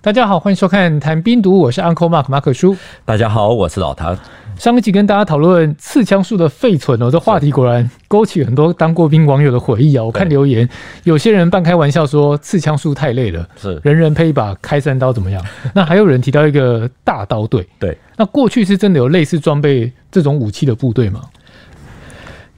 大家好，欢迎收看《谈冰毒》，我是 Uncle Mark 马可叔。大家好，我是老谭。上一集跟大家讨论刺枪术的废存哦，这话题果然勾起很多当过兵网友的回忆啊。我看留言，有些人半开玩笑说刺枪术太累了，是人人配一把开山刀怎么样？那还有人提到一个大刀队，对，那过去是真的有类似装备这种武器的部队吗？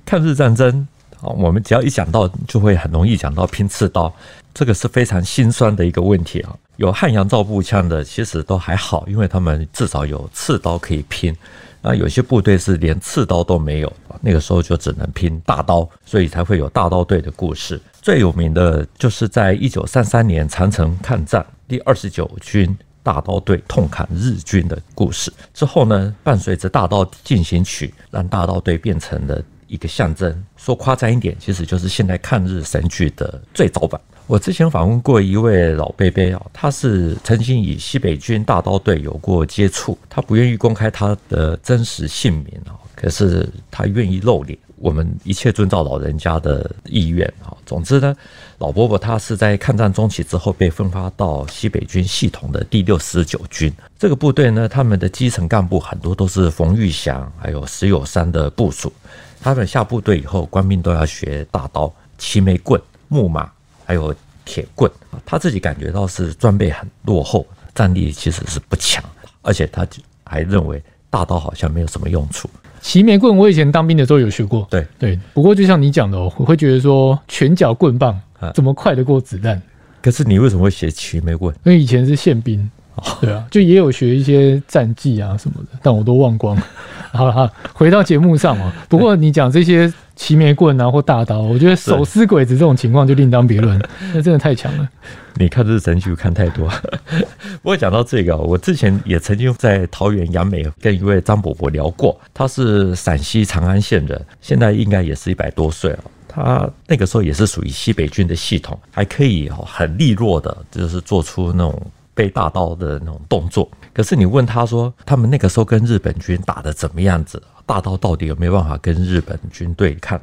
抗日战争啊，我们只要一讲到，就会很容易讲到拼刺刀，这个是非常心酸的一个问题啊。有汉阳造步枪的，其实都还好，因为他们至少有刺刀可以拼。那有些部队是连刺刀都没有，那个时候就只能拼大刀，所以才会有大刀队的故事。最有名的就是在一九三三年长城抗战，第二十九军大刀队痛砍日军的故事。之后呢，伴随着《大刀进行曲》，让大刀队变成了一个象征。说夸张一点，其实就是现在抗日神剧的最早版。我之前访问过一位老伯伯啊，他是曾经与西北军大刀队有过接触，他不愿意公开他的真实姓名啊，可是他愿意露脸。我们一切遵照老人家的意愿啊。总之呢，老伯伯他是在抗战中期之后被分发到西北军系统的第六十九军这个部队呢，他们的基层干部很多都是冯玉祥还有石友三的部属，他们下部队以后官兵都要学大刀、齐眉棍、木马。还有铁棍，他自己感觉到是装备很落后，战力其实是不强，而且他还认为大刀好像没有什么用处。齐眉棍我以前当兵的时候有学过，对对。不过就像你讲的，我会觉得说拳脚棍棒怎么快得过子弹？可是你为什么会学齐眉棍？因为以前是宪兵，对啊，就也有学一些战技啊什么的，但我都忘光了。好了哈，回到节目上啊。不过你讲这些。齐眉棍啊，或大刀，我觉得手撕鬼子这种情况就另当别论，那真的太强了。你看这神剧看太多。不过讲到这个，我之前也曾经在桃园杨梅跟一位张伯伯聊过，他是陕西长安县人，现在应该也是一百多岁了。他那个时候也是属于西北军的系统，还可以很利落的，就是做出那种背大刀的那种动作。可是你问他说，他们那个时候跟日本军打的怎么样子？大刀到底有没有办法跟日本军对抗？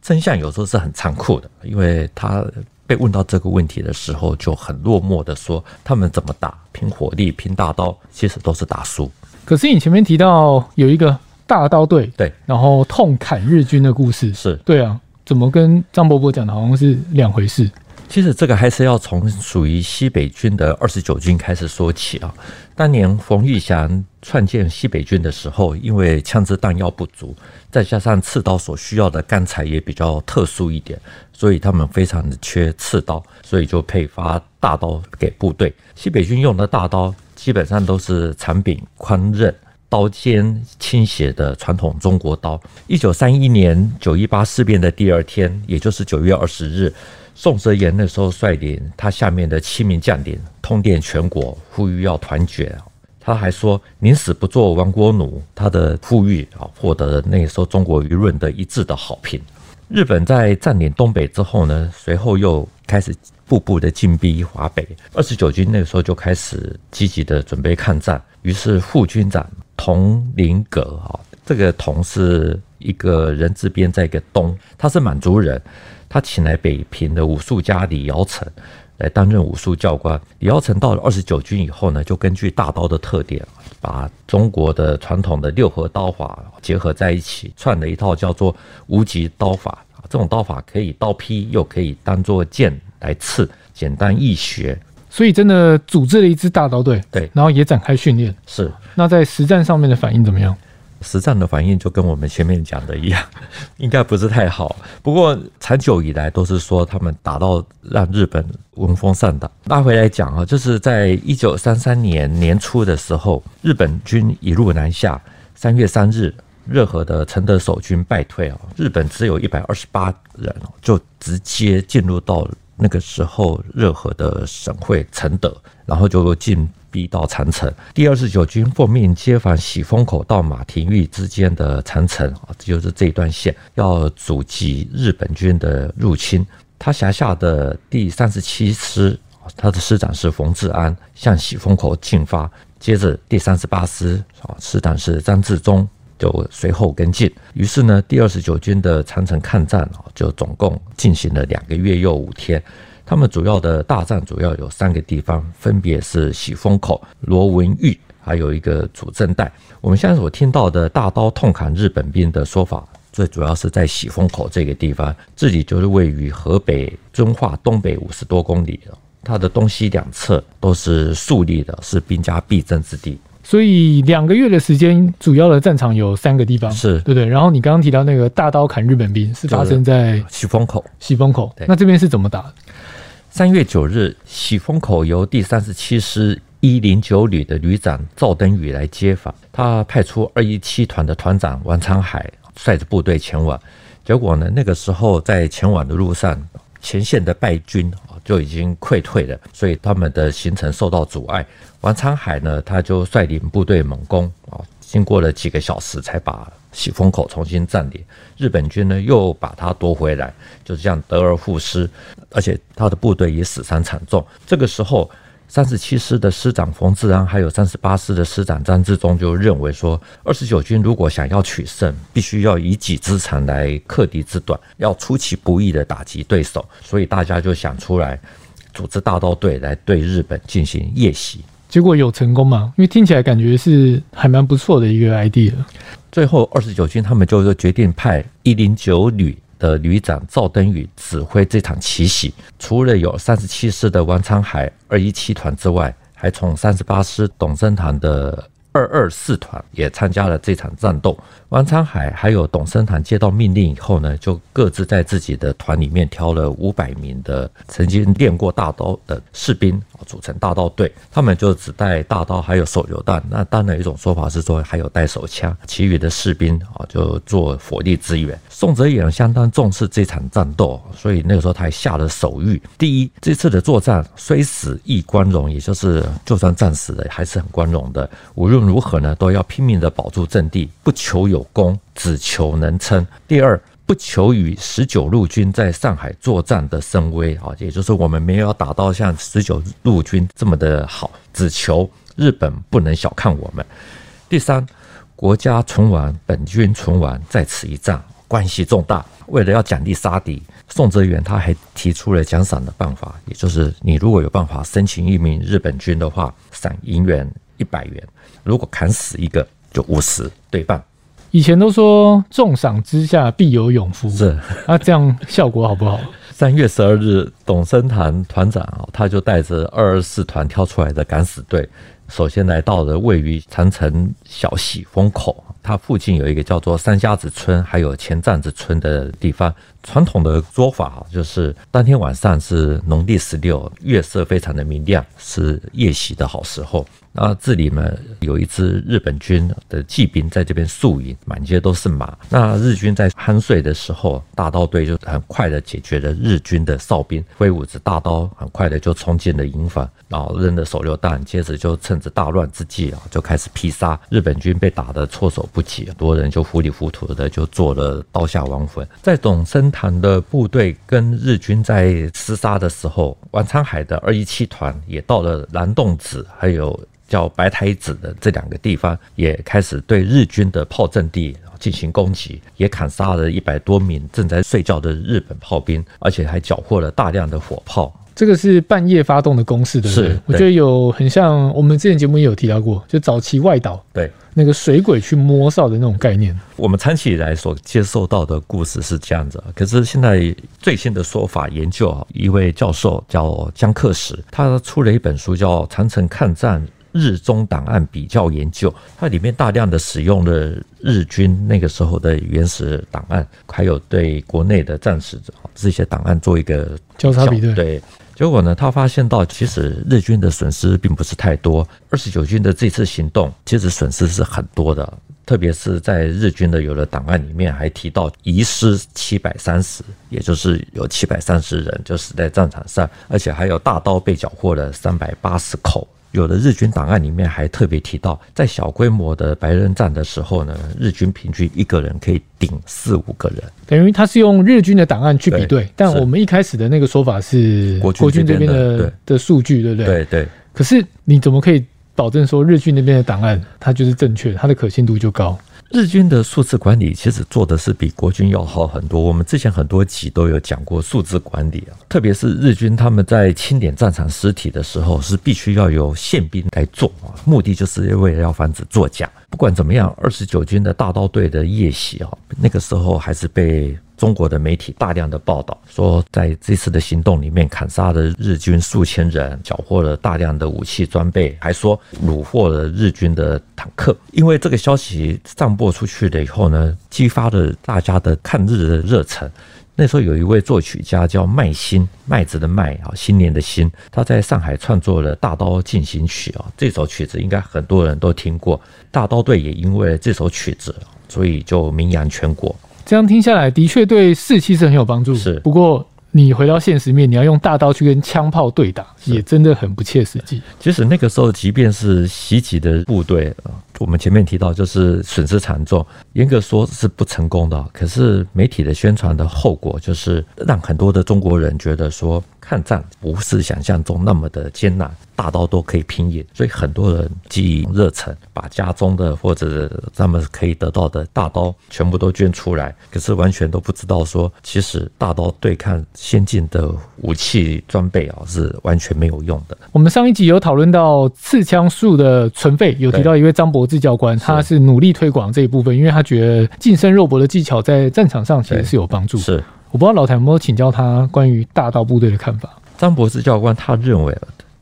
真相有时候是很残酷的，因为他被问到这个问题的时候，就很落寞的说：“他们怎么打？拼火力，拼大刀，其实都是打输。”可是你前面提到有一个大刀队，对，然后痛砍日军的故事，是对啊，怎么跟张伯伯讲的好像是两回事？其实这个还是要从属于西北军的二十九军开始说起啊。当年冯玉祥创建西北军的时候，因为枪支弹药不足，再加上刺刀所需要的钢材也比较特殊一点，所以他们非常的缺刺刀，所以就配发大刀给部队。西北军用的大刀基本上都是长柄宽刃、刀尖倾斜的传统中国刀。一九三一年九一八事变的第二天，也就是九月二十日。宋哲元那时候率领他下面的七名将领通电全国，呼吁要团结。他还说：“宁死不做亡国奴。”他的呼吁啊，获得了那时候中国舆论的一致的好评。日本在占领东北之后呢，随后又开始步步的进逼华北。二十九军那个时候就开始积极的准备抗战。于是副军长佟麟阁啊，这个佟是一个人字边，在一个东，他是满族人。他请来北平的武术家李尧臣来担任武术教官。李尧臣到了二十九军以后呢，就根据大刀的特点，把中国的传统的六合刀法结合在一起，创了一套叫做无极刀法。这种刀法可以刀劈，又可以当做剑来刺，简单易学。所以真的组织了一支大刀队，对，然后也展开训练。是，那在实战上面的反应怎么样？实战的反应就跟我们前面讲的一样，应该不是太好。不过长久以来都是说他们打到让日本闻风丧胆。拉回来讲啊，就是在一九三三年年初的时候，日本军一路南下。三月三日，热河的承德守军败退啊，日本只有一百二十八人，就直接进入到那个时候热河的省会承德，然后就进。逼到长城，第二十九军奉命接防喜峰口到马廷峪之间的长城啊，就是这一段线，要阻击日本军的入侵。他辖下的第三十七师，他的师长是冯治安，向喜峰口进发。接着第三十八师啊，师长是张治中，就随后跟进。于是呢，第二十九军的长城抗战啊，就总共进行了两个月又五天。他们主要的大战主要有三个地方，分别是喜峰口、罗文峪，还有一个主阵带。我们现在所听到的大刀痛砍日本兵的说法，最主要是在喜峰口这个地方，这里就是位于河北遵化东北五十多公里，它的东西两侧都是竖立的，是兵家必争之地。所以两个月的时间，主要的战场有三个地方，是对不对？然后你刚刚提到那个大刀砍日本兵，是发生在喜峰口。喜峰口，那这边是怎么打？三月九日，喜峰口由第三十七师一零九旅的旅长赵登禹来接防，他派出二一七团的团长王昌海率着部队前往。结果呢，那个时候在前往的路上，前线的败军就已经溃退了，所以他们的行程受到阻碍。王昌海呢，他就率领部队猛攻啊，经过了几个小时才把喜风口重新占领。日本军呢又把它夺回来，就是这样得而复失，而且他的部队也死伤惨重。这个时候，三十七师的师长冯治安还有三十八师的师长张治中就认为说，二十九军如果想要取胜，必须要以己之长来克敌之短，要出其不意的打击对手。所以大家就想出来，组织大刀队来对日本进行夜袭。结果有成功吗？因为听起来感觉是还蛮不错的一个 idea。最后二十九军他们就决定派一零九旅的旅长赵登禹指挥这场奇袭。除了有三十七师的王昌海二一七团之外，还从三十八师董升堂的二二四团也参加了这场战斗。王昌海还有董升堂接到命令以后呢，就各自在自己的团里面挑了五百名的曾经练过大刀的士兵，组成大刀队。他们就只带大刀，还有手榴弹。那当然，一种说法是说还有带手枪。其余的士兵啊，就做火力支援。宋哲元相当重视这场战斗，所以那个时候他还下了手谕：第一，这次的作战虽死亦光荣，也就是就算战死了，还是很光荣的。无论如何呢，都要拼命的保住阵地，不求有功，只求能撑。第二，不求与十九路军在上海作战的声威啊，也就是我们没有打到像十九路军这么的好，只求日本不能小看我们。第三，国家存亡，本军存亡，在此一战，关系重大。为了要奖励杀敌，宋哲元他还提出了奖赏的办法，也就是你如果有办法生擒一名日本军的话，赏银元一百元；如果砍死一个，就五十对半。以前都说重赏之下必有勇夫，是。那这样效果好不好？三月十二日，董升堂团长啊，他就带着二二四团挑出来的敢死队，首先来到了位于长城小喜风口，它附近有一个叫做三家子村，还有前站子村的地方。传统的说法就是，当天晚上是农历十六，月色非常的明亮，是夜袭的好时候。那这里呢，有一支日本军的骑兵在这边宿营，满街都是马。那日军在酣睡的时候，大刀队就很快的解决了日军的哨兵，挥舞着大刀，很快的就冲进了营房，然后扔了手榴弹，接着就趁着大乱之际啊，就开始劈杀。日本军被打得措手不及，很多人就糊里糊涂的就做了刀下亡魂。在董升堂的部队跟日军在厮杀的时候，王昌海的二一七团也到了蓝洞子，还有。叫白台子的这两个地方，也开始对日军的炮阵地进行攻击，也砍杀了一百多名正在睡觉的日本炮兵，而且还缴获了大量的火炮。这个是半夜发动的攻势，对不对？是，我觉得有很像我们之前节目也有提到过，就早期外岛对那个水鬼去摸哨的那种概念。我们长期以来所接受到的故事是这样子，可是现在最新的说法研究啊，一位教授叫江克石，他出了一本书叫《长城抗战》。日中档案比较研究，它里面大量的使用了日军那个时候的原始档案，还有对国内的战史这些档案做一个交叉比对。对，结果呢，他发现到其实日军的损失并不是太多。二十九军的这次行动其实损失是很多的，特别是在日军的有的档案里面还提到遗失七百三十，也就是有七百三十人就死在战场上，而且还有大刀被缴获了三百八十口。有的日军档案里面还特别提到，在小规模的白刃战的时候呢，日军平均一个人可以顶四五个人。等于他是用日军的档案去比对，但我们一开始的那个说法是国军这边的的数据，对不对？对对。可是你怎么可以保证说日军那边的档案它就是正确，它的可信度就高？日军的数字管理其实做的是比国军要好很多。我们之前很多集都有讲过数字管理啊，特别是日军他们在清点战场尸体的时候，是必须要有宪兵来做啊，目的就是为了要防止作假。不管怎么样，二十九军的大刀队的夜袭啊，那个时候还是被。中国的媒体大量的报道说，在这次的行动里面砍杀了日军数千人，缴获了大量的武器装备，还说虏获了日军的坦克。因为这个消息散播出去了以后呢，激发了大家的抗日的热忱。那时候有一位作曲家叫麦新，麦子的麦啊，新年的新，他在上海创作了《大刀进行曲》啊，这首曲子应该很多人都听过。大刀队也因为这首曲子，所以就名扬全国。这样听下来，的确对士气是很有帮助。是，不过你回到现实面，你要用大刀去跟枪炮对打，也真的很不切实际。其实那个时候，即便是袭击的部队，我们前面提到就是损失惨重，严格说是不成功的。可是媒体的宣传的后果，就是让很多的中国人觉得说，抗战不是想象中那么的艰难。大刀都可以拼赢，所以很多人基于热忱，把家中的或者他们可以得到的大刀全部都捐出来。可是完全都不知道说，其实大刀对抗先进的武器装备啊，是完全没有用的。我们上一集有讨论到刺枪术的存废，有提到一位张伯志教官，他是努力推广这一部分，因为他觉得近身肉搏的技巧在战场上其实是有帮助。是，我不知道老谭有没有请教他关于大道部队的看法。张博士教官他认为。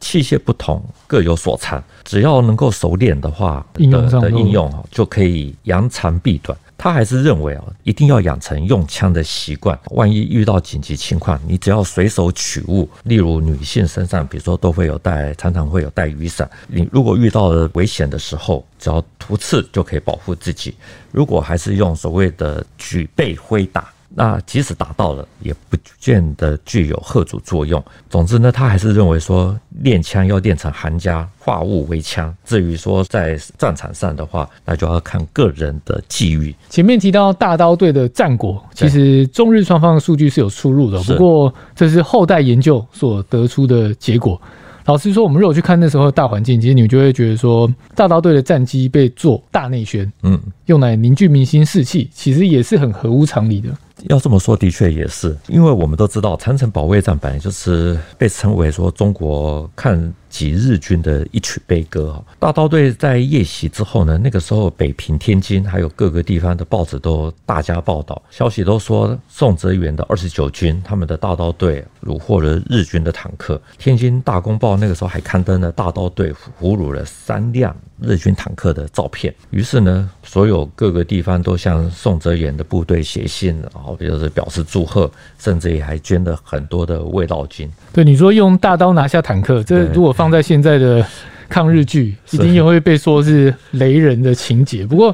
器械不同，各有所长。只要能够熟练的话，应用上的应用就可以扬长避短。他还是认为啊，一定要养成用枪的习惯。万一遇到紧急情况，你只要随手取物，例如女性身上，比如说都会有带，常常会有带雨伞。你如果遇到了危险的时候，只要突刺就可以保护自己。如果还是用所谓的举背挥打。那即使打到了，也不见得具有吓阻作用。总之呢，他还是认为说，练枪要练成行家，化物为枪。至于说在战场上的话，那就要看个人的际遇。前面提到大刀队的战果，其实中日双方的数据是有出入的，不过这是后代研究所得出的结果。老实说，我们如果去看那时候的大环境，其实你们就会觉得说，大刀队的战机被做大内宣，嗯，用来凝聚民心士气，其实也是很合乎常理的。要这么说，的确也是，因为我们都知道，长城保卫战本来就是被称为说中国看击日军的一曲悲歌。大刀队在夜袭之后呢，那个时候北平、天津还有各个地方的报纸都大加报道，消息都说宋哲元的二十九军他们的大刀队虏获了日军的坦克。天津大公报那个时候还刊登了大刀队俘虏了三辆日军坦克的照片。于是呢，所有各个地方都向宋哲元的部队写信，然后就是表示祝贺，甚至也还捐了很多的慰劳金。对你说，用大刀拿下坦克，这如果放在现在的抗日剧，一定也会被说是雷人的情节。不过，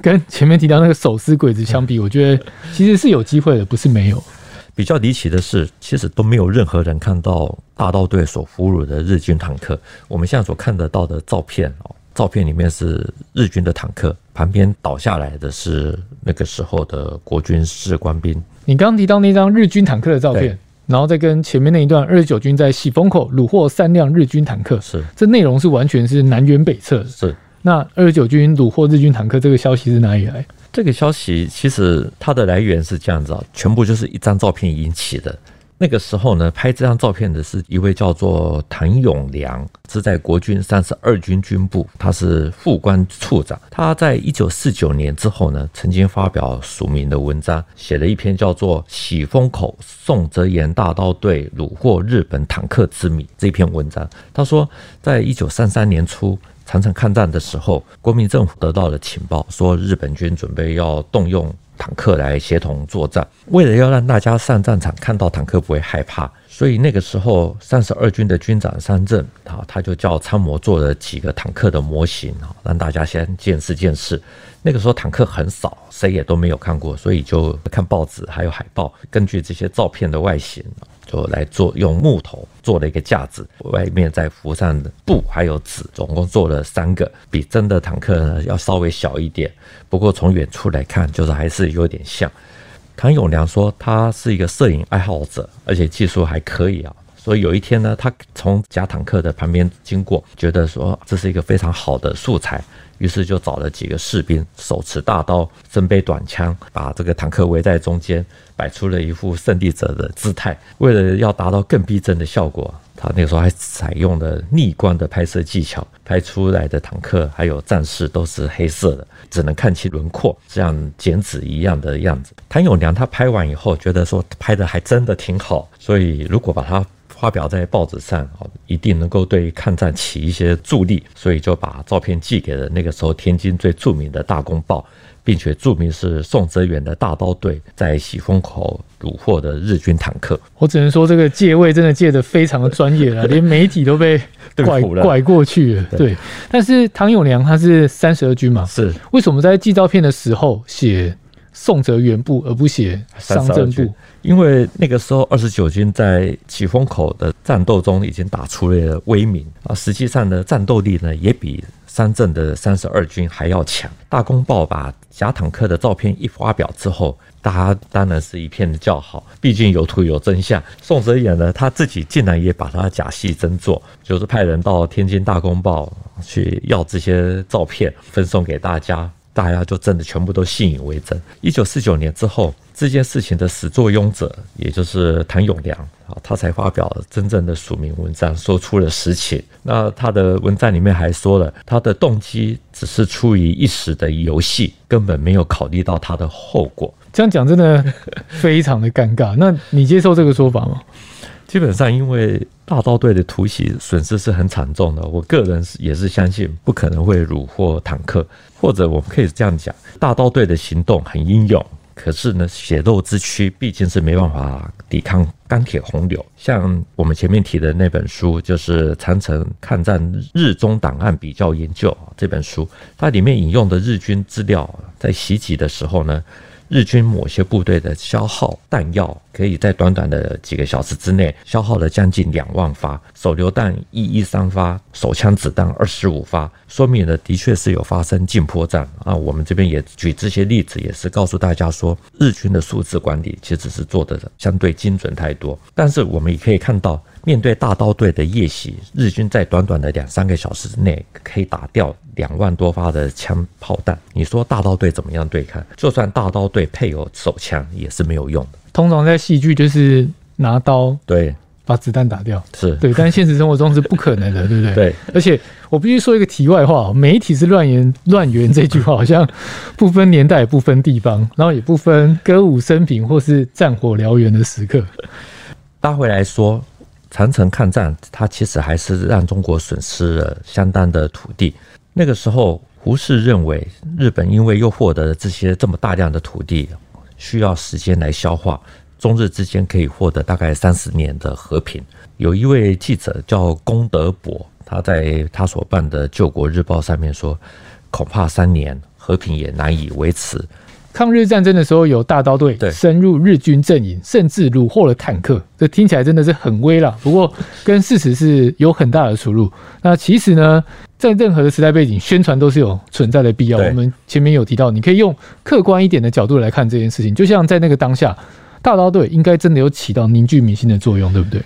跟前面提到那个手撕鬼子相比，我觉得其实是有机会的，不是没有。比较离奇的是，其实都没有任何人看到大刀队所俘虏的日军坦克。我们现在所看得到的照片哦，照片里面是日军的坦克，旁边倒下来的是那个时候的国军士官兵。你刚刚提到那张日军坦克的照片。然后再跟前面那一段，二十九军在喜峰口虏获三辆日军坦克，是这内容是完全是南辕北辙。是那二十九军虏获日军坦克这个消息是哪里来？这个消息其实它的来源是这样子啊，全部就是一张照片引起的。那个时候呢，拍这张照片的是一位叫做谭永良，是在国军三十二军军部，他是副官处长。他在一九四九年之后呢，曾经发表署名的文章，写了一篇叫做《喜峰口宋哲元大刀队虏获日本坦克之谜》这篇文章。他说，在一九三三年初，长城抗战的时候，国民政府得到了情报，说日本军准备要动用。坦克来协同作战，为了要让大家上战场看到坦克不会害怕，所以那个时候三十二军的军长三镇啊，他就叫参谋做了几个坦克的模型啊，让大家先见识见识。那个时候坦克很少，谁也都没有看过，所以就看报纸还有海报，根据这些照片的外形。就来做用木头做了一个架子，外面再敷上布还有纸，总共做了三个，比真的坦克呢要稍微小一点。不过从远处来看，就是还是有点像。唐永良说他是一个摄影爱好者，而且技术还可以啊。所以有一天呢，他从假坦克的旁边经过，觉得说这是一个非常好的素材，于是就找了几个士兵，手持大刀，身背短枪，把这个坦克围在中间，摆出了一副胜利者的姿态。为了要达到更逼真的效果，他那个时候还采用了逆光的拍摄技巧，拍出来的坦克还有战士都是黑色的，只能看清轮廓，这样剪纸一样的样子。谭咏良他拍完以后，觉得说拍的还真的挺好，所以如果把它发表在报纸上，一定能够对抗战起一些助力，所以就把照片寄给了那个时候天津最著名的大公报，并且注明是宋哲元的大刀队在喜峰口虏获的日军坦克。我只能说这个借位真的借得非常的专业了，连媒体都被拐拐过去了。对，但是唐永良他是三十二军嘛，是为什么在寄照片的时候写宋哲元部而不写商震部？因为那个时候，二十九军在起风口的战斗中已经打出了威名啊，实际上的战斗力呢，也比三镇的三十二军还要强。大公报把假坦克的照片一发表之后，大家当然是一片的叫好，毕竟有图有真相。宋哲元呢，他自己竟然也把他假戏真做，就是派人到天津大公报去要这些照片，分送给大家。大家就真的全部都信以为真。一九四九年之后，这件事情的始作俑者，也就是谭永良啊，他才发表了真正的署名文章，说出了实情。那他的文章里面还说了，他的动机只是出于一时的游戏，根本没有考虑到他的后果。这样讲真的非常的尴尬。那你接受这个说法吗？基本上，因为大刀队的突袭损失是很惨重的，我个人是也是相信不可能会虏获坦克，或者我们可以这样讲，大刀队的行动很英勇，可是呢，血肉之躯毕竟是没办法抵抗钢铁洪流。像我们前面提的那本书，就是《长城抗战日中档案比较研究》这本书，它里面引用的日军资料，在袭击的时候呢，日军某些部队的消耗弹药，可以在短短的几个小时之内消耗了将近两万发，手榴弹一一三发，手枪子弹二十五发，说明了的确是有发生近迫战啊。我们这边也举这些例子，也是告诉大家说，日军的数字管理其实是做的相对精准太多。但是我们也可以看到。面对大刀队的夜袭，日军在短短的两三个小时之内可以打掉两万多发的枪炮弹。你说大刀队怎么样对抗？就算大刀队配有手枪，也是没有用的。通常在戏剧就是拿刀对把子弹打掉，是对，但现实生活中是不可能的，对不对？对。而且我必须说一个题外话，媒体是乱言乱言这句话好像不分年代、不分地方，然后也不分歌舞升平或是战火燎原的时刻。搭回来说。长城抗战，它其实还是让中国损失了相当的土地。那个时候，胡适认为，日本因为又获得了这些这么大量的土地，需要时间来消化，中日之间可以获得大概三十年的和平。有一位记者叫龚德伯，他在他所办的《救国日报》上面说，恐怕三年和平也难以维持。抗日战争的时候，有大刀队深入日军阵营，甚至虏获了坦克。这听起来真的是很威了，不过跟事实是有很大的出入。那其实呢，在任何的时代背景，宣传都是有存在的必要。我们前面有提到，你可以用客观一点的角度来看这件事情。就像在那个当下，大刀队应该真的有起到凝聚民心的作用，对不对？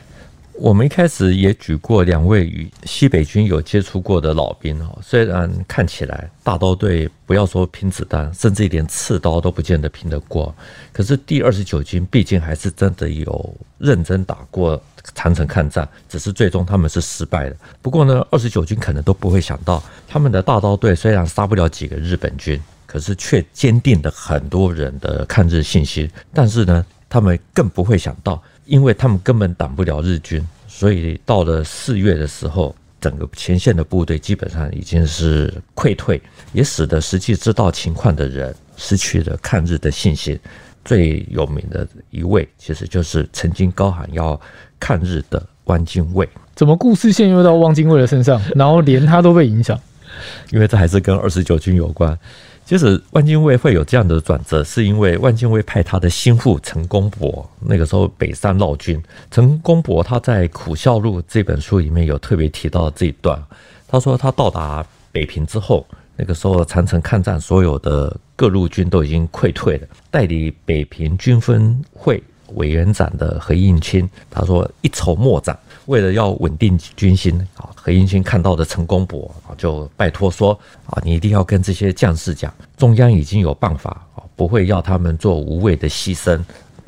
我们一开始也举过两位与西北军有接触过的老兵哦，虽然看起来大刀队不要说拼子弹，甚至一点刺刀都不见得拼得过，可是第二十九军毕竟还是真的有认真打过长城抗战，只是最终他们是失败的。不过呢，二十九军可能都不会想到，他们的大刀队虽然杀不了几个日本军，可是却坚定了很多人的抗日信心。但是呢，他们更不会想到。因为他们根本挡不了日军，所以到了四月的时候，整个前线的部队基本上已经是溃退，也使得实际知道情况的人失去了抗日的信心。最有名的一位，其实就是曾经高喊要抗日的汪精卫。怎么故事陷入到汪精卫的身上，然后连他都被影响？因为这还是跟二十九军有关。其实汪精卫会有这样的转折，是因为万精卫派他的心腹陈公博，那个时候北上闹军。陈公博他在《苦笑录》这本书里面有特别提到这一段。他说他到达北平之后，那个时候长城抗战所有的各路军都已经溃退了，代理北平军分会委员长的何应钦，他说一筹莫展。为了要稳定军心啊，何应钦看到的陈公博啊，就拜托说啊，你一定要跟这些将士讲，中央已经有办法啊，不会要他们做无谓的牺牲，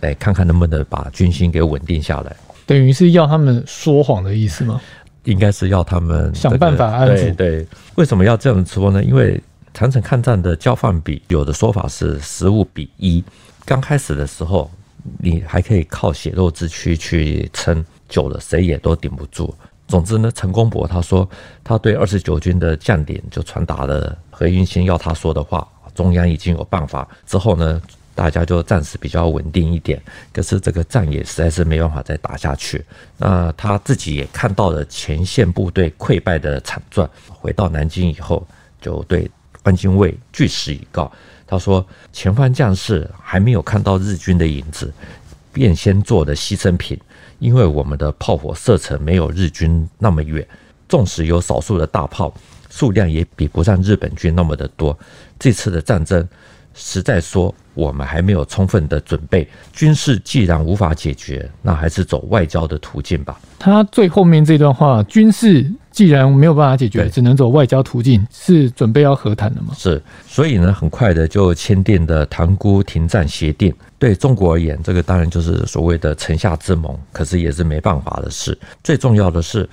来看看能不能把军心给稳定下来。等于是要他们说谎的意思吗？应该是要他们、这个、想办法安抚。对对，为什么要这样说呢？因为长城抗战的交换比，有的说法是十五比一。刚开始的时候，你还可以靠血肉之躯去撑。久了，谁也都顶不住。总之呢，陈公博他说，他对二十九军的将领就传达了何应钦要他说的话，中央已经有办法。之后呢，大家就暂时比较稳定一点。可是这个仗也实在是没办法再打下去。那他自己也看到了前线部队溃败的惨状。回到南京以后，就对汪精卫据实以告。他说，前方将士还没有看到日军的影子，便先做了牺牲品。因为我们的炮火射程没有日军那么远，纵使有少数的大炮，数量也比不上日本军那么的多。这次的战争，实在说我们还没有充分的准备。军事既然无法解决，那还是走外交的途径吧。他最后面这段话，军事既然没有办法解决，只能走外交途径，是准备要和谈的吗？是，所以呢，很快的就签订的塘沽停战协定。对中国而言，这个当然就是所谓的城下之盟，可是也是没办法的事。最重要的是，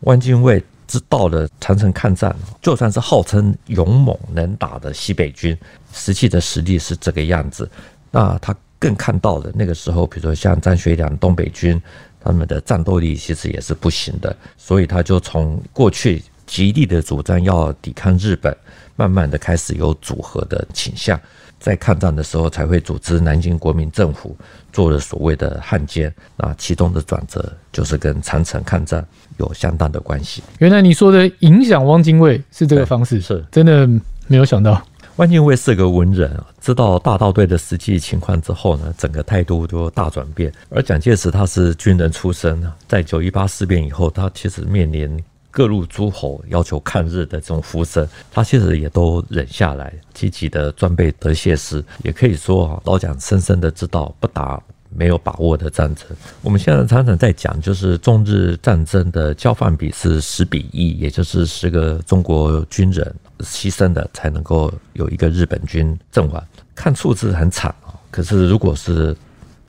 汪精卫知道了长城抗战，就算是号称勇猛能打的西北军，实际的实力是这个样子。那他更看到的那个时候，比如说像张学良东北军，他们的战斗力其实也是不行的，所以他就从过去极力的主张要抵抗日本，慢慢的开始有组合的倾向。在抗战的时候，才会组织南京国民政府，做了所谓的汉奸。那其中的转折，就是跟长城抗战有相当的关系。原来你说的影响汪精卫是这个方式，是真的没有想到。汪精卫是个文人，知道大道队的实际情况之后呢，整个态度都大转变。而蒋介石他是军人出身，在九一八事变以后，他其实面临。各路诸侯要求抗日的这种呼声，他其实也都忍下来，积极的装备德械师，也可以说啊，老蒋深深的知道不打没有把握的战争。我们现在常常在讲，就是中日战争的交换比是十比一，也就是十个中国军人牺牲的才能够有一个日本军阵亡。看数字很惨啊，可是如果是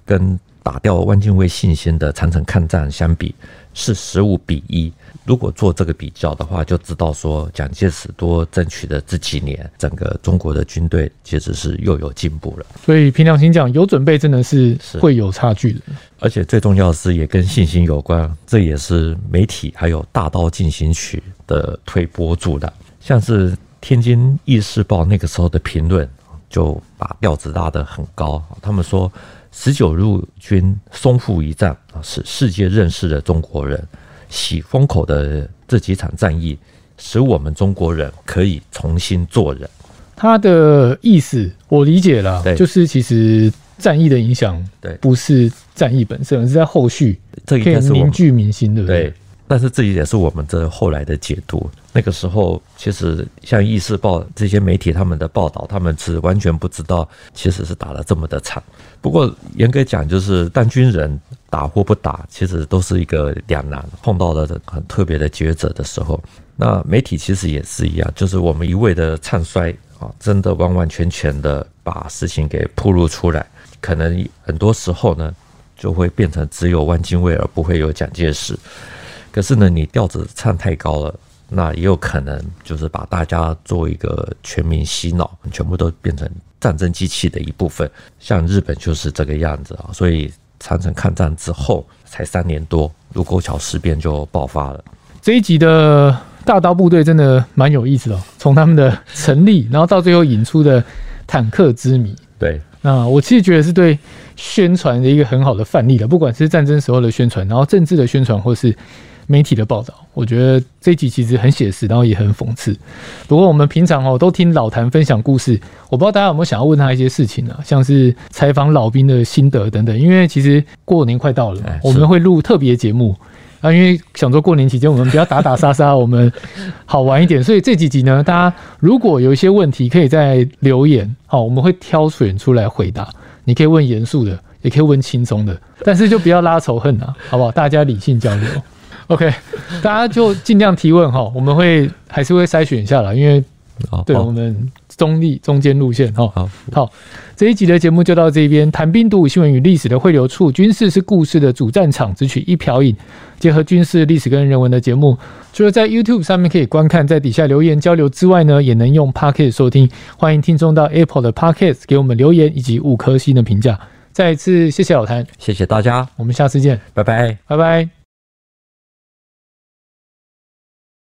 跟打掉汪精卫信心的长城抗战相比，是十五比一。如果做这个比较的话，就知道说蒋介石多争取的这几年，整个中国的军队其实是又有进步了。所以凭良心讲，有准备真的是会有差距的。而且最重要的是，也跟信心有关。这也是媒体还有《大刀进行曲》的推波助澜。像是《天津议事报》那个时候的评论，就把调子拉得很高。他们说，十九路军淞沪一战啊，使世界认识了中国人。喜风口的这几场战役，使我们中国人可以重新做人。他的意思我理解了，就是其实战役的影响，对，不是战役本身，而是在后续，这可以凝聚民心，对不对？但是这也是我们这后来的解读。那个时候，其实像《意事报》这些媒体他们的报道，他们是完全不知道，其实是打得这么的惨。不过严格讲，就是当军人打或不打，其实都是一个两难，碰到了很特别的抉择的时候。那媒体其实也是一样，就是我们一味的唱衰啊，真的完完全全的把事情给铺露出来，可能很多时候呢，就会变成只有汪精卫而不会有蒋介石。可是呢，你调子唱太高了，那也有可能就是把大家做一个全民洗脑，全部都变成战争机器的一部分。像日本就是这个样子啊，所以长城抗战之后才三年多，卢沟桥事变就爆发了。这一集的大刀部队真的蛮有意思的，从他们的成立，然后到最后引出的坦克之谜。对，那我其实觉得是对宣传的一个很好的范例了，不管是战争时候的宣传，然后政治的宣传，或是。媒体的报道，我觉得这集其实很写实，然后也很讽刺。不过我们平常哦都听老谭分享故事，我不知道大家有没有想要问他一些事情呢？像是采访老兵的心得等等。因为其实过年快到了，我们会录特别节目啊，因为想说过年期间我们不要打打杀杀，我们好玩一点。所以这几集呢，大家如果有一些问题，可以在留言，好，我们会挑选出来回答。你可以问严肃的。也可以问轻松的，但是就不要拉仇恨啊，好不好？大家理性交流。OK，大家就尽量提问哈，我们会还是会筛选一下啦，因为对我们中立中间路线哈。好，好，这一集的节目就到这边。谈兵读武，新闻与历史的汇流处，军事是故事的主战场，只取一瓢饮，结合军事历史跟人文的节目，除了在 YouTube 上面可以观看，在底下留言交流之外呢，也能用 Podcast 收听。欢迎听众到 Apple 的 Podcast 给我们留言以及五颗星的评价。再一次谢谢老谭，谢谢大家，我们下次见，拜拜，拜拜。